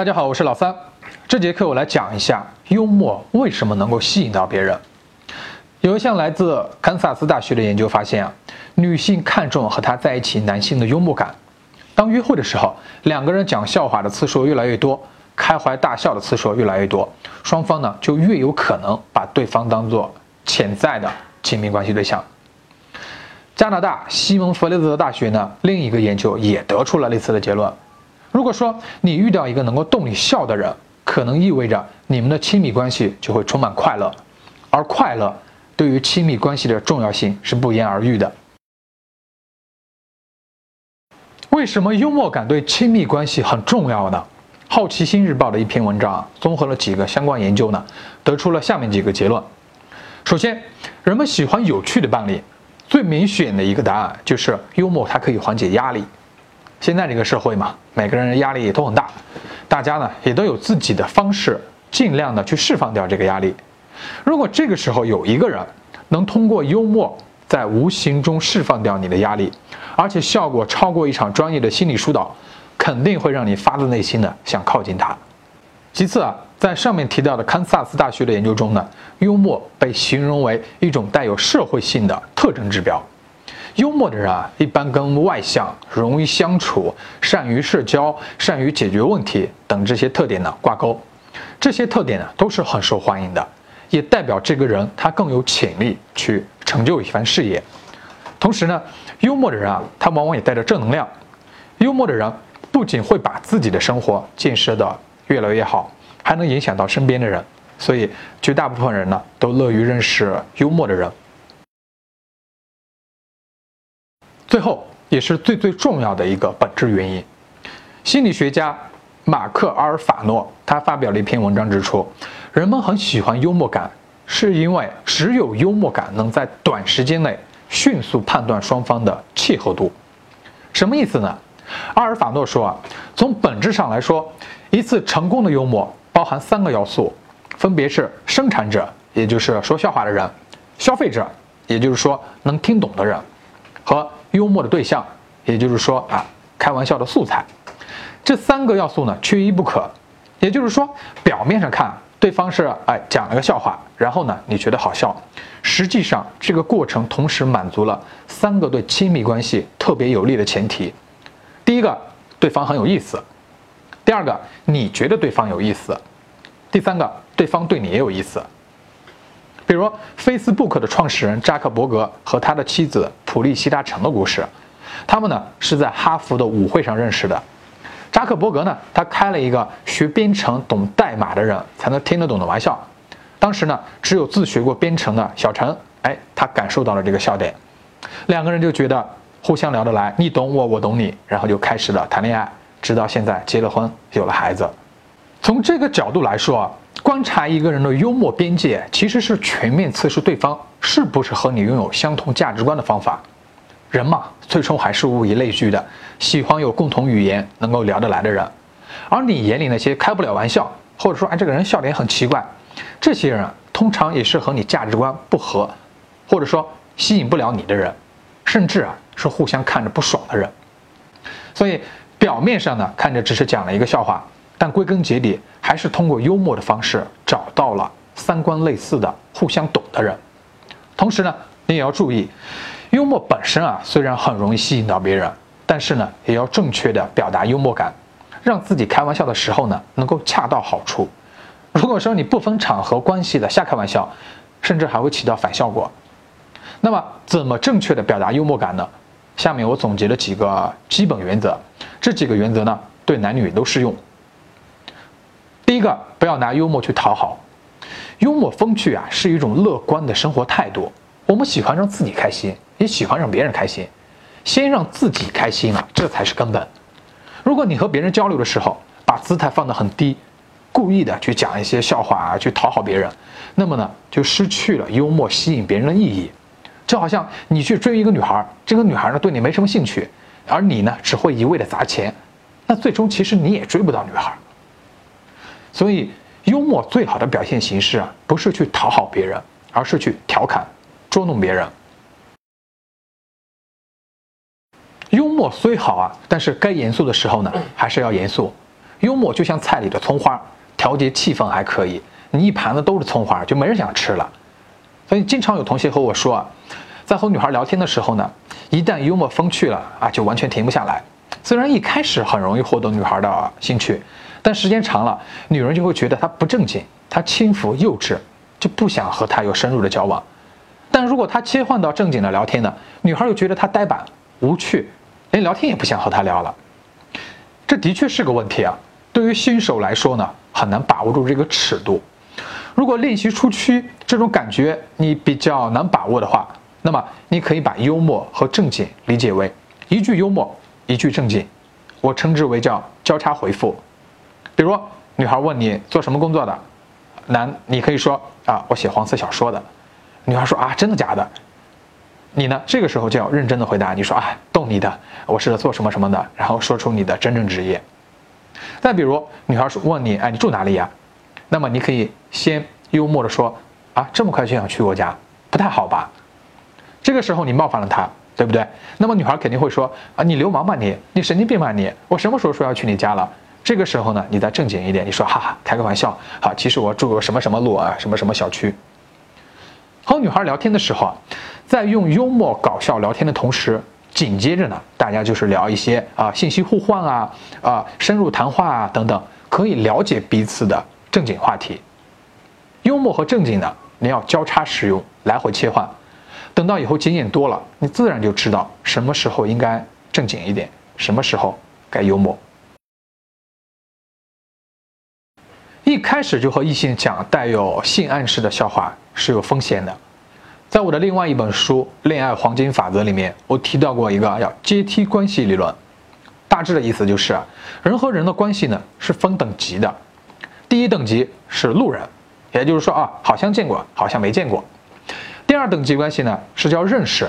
大家好，我是老三。这节课我来讲一下幽默为什么能够吸引到别人。有一项来自堪萨斯大学的研究发现啊，女性看重和她在一起男性的幽默感。当约会的时候，两个人讲笑话的次数越来越多，开怀大笑的次数越来越多，双方呢就越有可能把对方当做潜在的亲密关系对象。加拿大西蒙弗雷泽大学呢另一个研究也得出了类似的结论。如果说你遇到一个能够逗你笑的人，可能意味着你们的亲密关系就会充满快乐，而快乐对于亲密关系的重要性是不言而喻的。为什么幽默感对亲密关系很重要呢？好奇心日报的一篇文章啊，综合了几个相关研究呢，得出了下面几个结论。首先，人们喜欢有趣的伴侣，最明显的一个答案就是幽默，它可以缓解压力。现在这个社会嘛，每个人的压力都很大，大家呢也都有自己的方式，尽量的去释放掉这个压力。如果这个时候有一个人能通过幽默在无形中释放掉你的压力，而且效果超过一场专业的心理疏导，肯定会让你发自内心的想靠近他。其次啊，在上面提到的堪萨斯大学的研究中呢，幽默被形容为一种带有社会性的特征指标。幽默的人啊，一般跟外向、容易相处、善于社交、善于解决问题等这些特点呢挂钩。这些特点呢都是很受欢迎的，也代表这个人他更有潜力去成就一番事业。同时呢，幽默的人啊，他往往也带着正能量。幽默的人不仅会把自己的生活建设的越来越好，还能影响到身边的人。所以，绝大部分人呢都乐于认识幽默的人。最后也是最最重要的一个本质原因，心理学家马克阿尔法诺他发表了一篇文章指出，人们很喜欢幽默感，是因为只有幽默感能在短时间内迅速判断双方的契合度。什么意思呢？阿尔法诺说啊，从本质上来说，一次成功的幽默包含三个要素，分别是生产者，也就是说笑话的人；消费者，也就是说能听懂的人；和幽默的对象，也就是说啊，开玩笑的素材，这三个要素呢，缺一不可。也就是说，表面上看对方是哎讲了个笑话，然后呢你觉得好笑，实际上这个过程同时满足了三个对亲密关系特别有利的前提：第一个，对方很有意思；第二个，你觉得对方有意思；第三个，对方对你也有意思。比如，Facebook 的创始人扎克伯格和他的妻子普利希达城的故事。他们呢是在哈佛的舞会上认识的。扎克伯格呢，他开了一个学编程、懂代码的人才能听得懂的玩笑。当时呢，只有自学过编程的小陈，哎，他感受到了这个笑点，两个人就觉得互相聊得来，你懂我，我懂你，然后就开始了谈恋爱，直到现在结了婚，有了孩子。从这个角度来说啊。观察一个人的幽默边界，其实是全面测试对方是不是和你拥有相同价值观的方法。人嘛，最终还是物以类聚的，喜欢有共同语言、能够聊得来的人。而你眼里那些开不了玩笑，或者说哎这个人笑点很奇怪，这些人通常也是和你价值观不合，或者说吸引不了你的人，甚至啊是互相看着不爽的人。所以表面上呢，看着只是讲了一个笑话。但归根结底，还是通过幽默的方式找到了三观类似的、互相懂的人。同时呢，你也要注意，幽默本身啊，虽然很容易吸引到别人，但是呢，也要正确的表达幽默感，让自己开玩笑的时候呢，能够恰到好处。如果说你不分场合关系的瞎开玩笑，甚至还会起到反效果。那么，怎么正确的表达幽默感呢？下面我总结了几个基本原则，这几个原则呢，对男女都适用。第一个，不要拿幽默去讨好，幽默风趣啊，是一种乐观的生活态度。我们喜欢让自己开心，也喜欢让别人开心，先让自己开心啊，这才是根本。如果你和别人交流的时候，把姿态放得很低，故意的去讲一些笑话啊，去讨好别人，那么呢，就失去了幽默吸引别人的意义。就好像你去追一个女孩，这个女孩呢对你没什么兴趣，而你呢只会一味的砸钱，那最终其实你也追不到女孩。所以，幽默最好的表现形式啊，不是去讨好别人，而是去调侃、捉弄别人。幽默虽好啊，但是该严肃的时候呢，还是要严肃。幽默就像菜里的葱花，调节气氛还可以。你一盘子都是葱花，就没人想吃了。所以经常有同学和我说啊，在和女孩聊天的时候呢，一旦幽默风趣了啊，就完全停不下来。虽然一开始很容易获得女孩的兴趣，但时间长了，女人就会觉得他不正经，他轻浮幼稚，就不想和他有深入的交往。但如果他切换到正经的聊天呢，女孩又觉得他呆板无趣，连聊天也不想和他聊了。这的确是个问题啊！对于新手来说呢，很难把握住这个尺度。如果练习初期这种感觉你比较难把握的话，那么你可以把幽默和正经理解为一句幽默，一句正经，我称之为叫交叉回复。比如女孩问你做什么工作的，男你可以说啊，我写黄色小说的。女孩说啊，真的假的？你呢？这个时候就要认真的回答，你说啊，逗你的，我是做什么什么的，然后说出你的真正职业。再比如，女孩说问你，哎，你住哪里呀？那么你可以先幽默的说，啊，这么快就想去我家，不太好吧？这个时候你冒犯了她，对不对？那么女孩肯定会说，啊，你流氓吧你，你神经病吧你，我什么时候说要去你家了？这个时候呢，你再正经一点，你说，哈哈，开个玩笑，好，其实我住什么什么路啊，什么什么小区。和女孩聊天的时候啊，在用幽默搞笑聊天的同时，紧接着呢，大家就是聊一些啊信息互换啊啊深入谈话啊等等，可以了解彼此的正经话题。幽默和正经呢，你要交叉使用，来回切换。等到以后经验多了，你自然就知道什么时候应该正经一点，什么时候该幽默。一开始就和异性讲带有性暗示的笑话是有风险的。在我的另外一本书《恋爱黄金法则》里面，我提到过一个叫阶梯关系理论。大致的意思就是，人和人的关系呢是分等级的。第一等级是路人，也就是说啊，好像见过，好像没见过。第二等级关系呢是叫认识，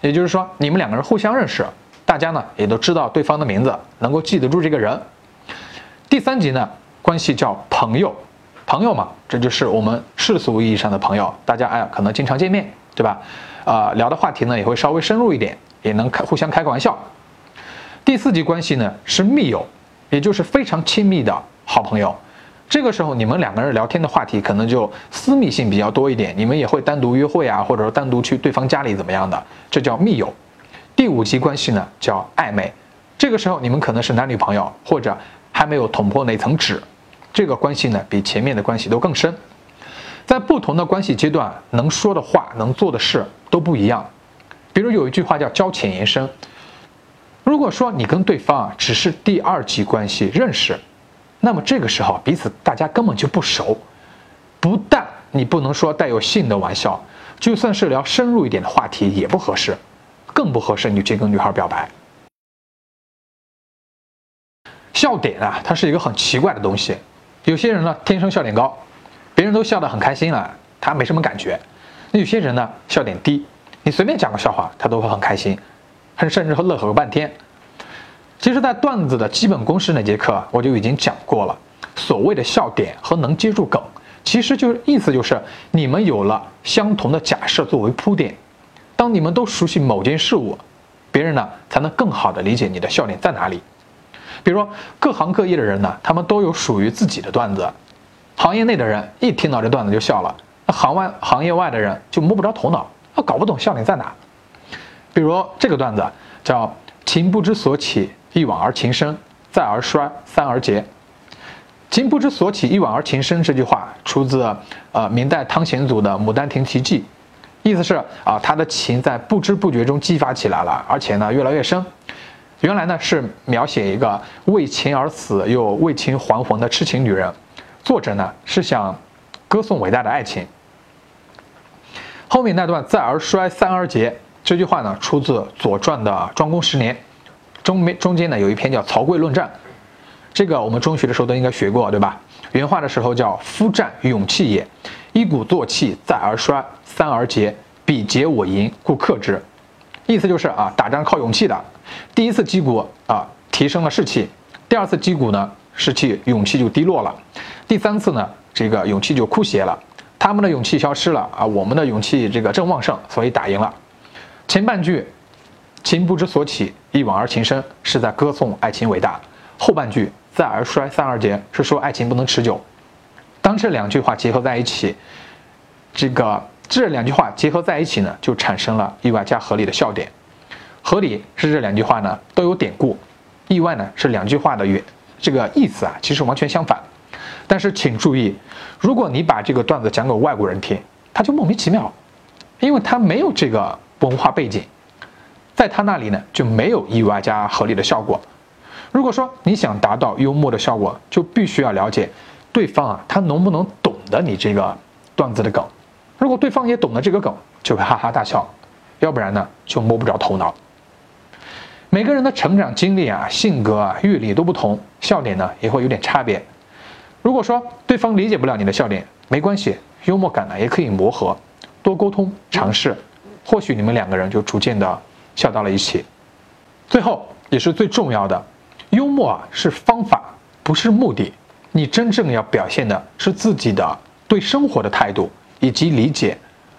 也就是说你们两个人互相认识，大家呢也都知道对方的名字，能够记得住这个人。第三级呢？关系叫朋友，朋友嘛，这就是我们世俗意义上的朋友。大家哎，可能经常见面，对吧？啊，聊的话题呢也会稍微深入一点，也能开互相开个玩笑。第四级关系呢是密友，也就是非常亲密的好朋友。这个时候你们两个人聊天的话题可能就私密性比较多一点，你们也会单独约会啊，或者说单独去对方家里怎么样的，这叫密友。第五级关系呢叫暧昧，这个时候你们可能是男女朋友，或者还没有捅破那层纸。这个关系呢，比前面的关系都更深，在不同的关系阶段，能说的话、能做的事都不一样。比如有一句话叫“交浅言深”。如果说你跟对方啊只是第二级关系认识，那么这个时候彼此大家根本就不熟，不但你不能说带有性的玩笑，就算是聊深入一点的话题也不合适，更不合适你去跟女孩表白。笑点啊，它是一个很奇怪的东西。有些人呢天生笑点高，别人都笑得很开心了，他没什么感觉。那有些人呢笑点低，你随便讲个笑话，他都会很开心，甚至会乐呵个半天。其实，在段子的基本公式那节课我就已经讲过了。所谓的笑点和能接住梗，其实就是意思就是你们有了相同的假设作为铺垫。当你们都熟悉某件事物，别人呢才能更好的理解你的笑点在哪里。比如说，各行各业的人呢，他们都有属于自己的段子。行业内的人一听到这段子就笑了，那行外行业外的人就摸不着头脑，他搞不懂笑点在哪。比如这个段子叫“情不知所起，一往而情深，再而衰，三而竭”。情不知所起，一往而情深这句话出自呃明代汤显祖的《牡丹亭题记》，意思是啊，他的情在不知不觉中激发起来了，而且呢越来越深。原来呢是描写一个为情而死又为情还魂的痴情女人，作者呢是想歌颂伟大的爱情。后面那段再而衰三而竭这句话呢出自《左传》的庄公十年，中没中间呢有一篇叫《曹刿论战》，这个我们中学的时候都应该学过，对吧？原话的时候叫夫战勇气也，一鼓作气再而衰三而竭，彼竭我盈故克之。意思就是啊，打仗靠勇气的。第一次击鼓啊，提升了士气；第二次击鼓呢，士气勇气就低落了；第三次呢，这个勇气就枯竭了。他们的勇气消失了啊，我们的勇气这个正旺盛，所以打赢了。前半句“情不知所起，一往而情深”是在歌颂爱情伟大；后半句“再而衰，三而竭，是说爱情不能持久。当这两句话结合在一起，这个这两句话结合在一起呢，就产生了意外加合理的笑点。合理是这两句话呢都有典故，意外呢是两句话的原这个意思啊，其实完全相反。但是请注意，如果你把这个段子讲给外国人听，他就莫名其妙，因为他没有这个文化背景，在他那里呢就没有意外加合理的效果。如果说你想达到幽默的效果，就必须要了解对方啊，他能不能懂得你这个段子的梗。如果对方也懂得这个梗，就会哈哈大笑；要不然呢，就摸不着头脑。每个人的成长经历啊、性格啊、阅历都不同，笑点呢也会有点差别。如果说对方理解不了你的笑点，没关系，幽默感呢也可以磨合，多沟通尝试，或许你们两个人就逐渐的笑到了一起。最后也是最重要的。幽默啊是方法，不是目的。你真正要表现的是自己的对生活的态度以及理解，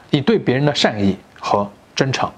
你对别人的善意和真诚。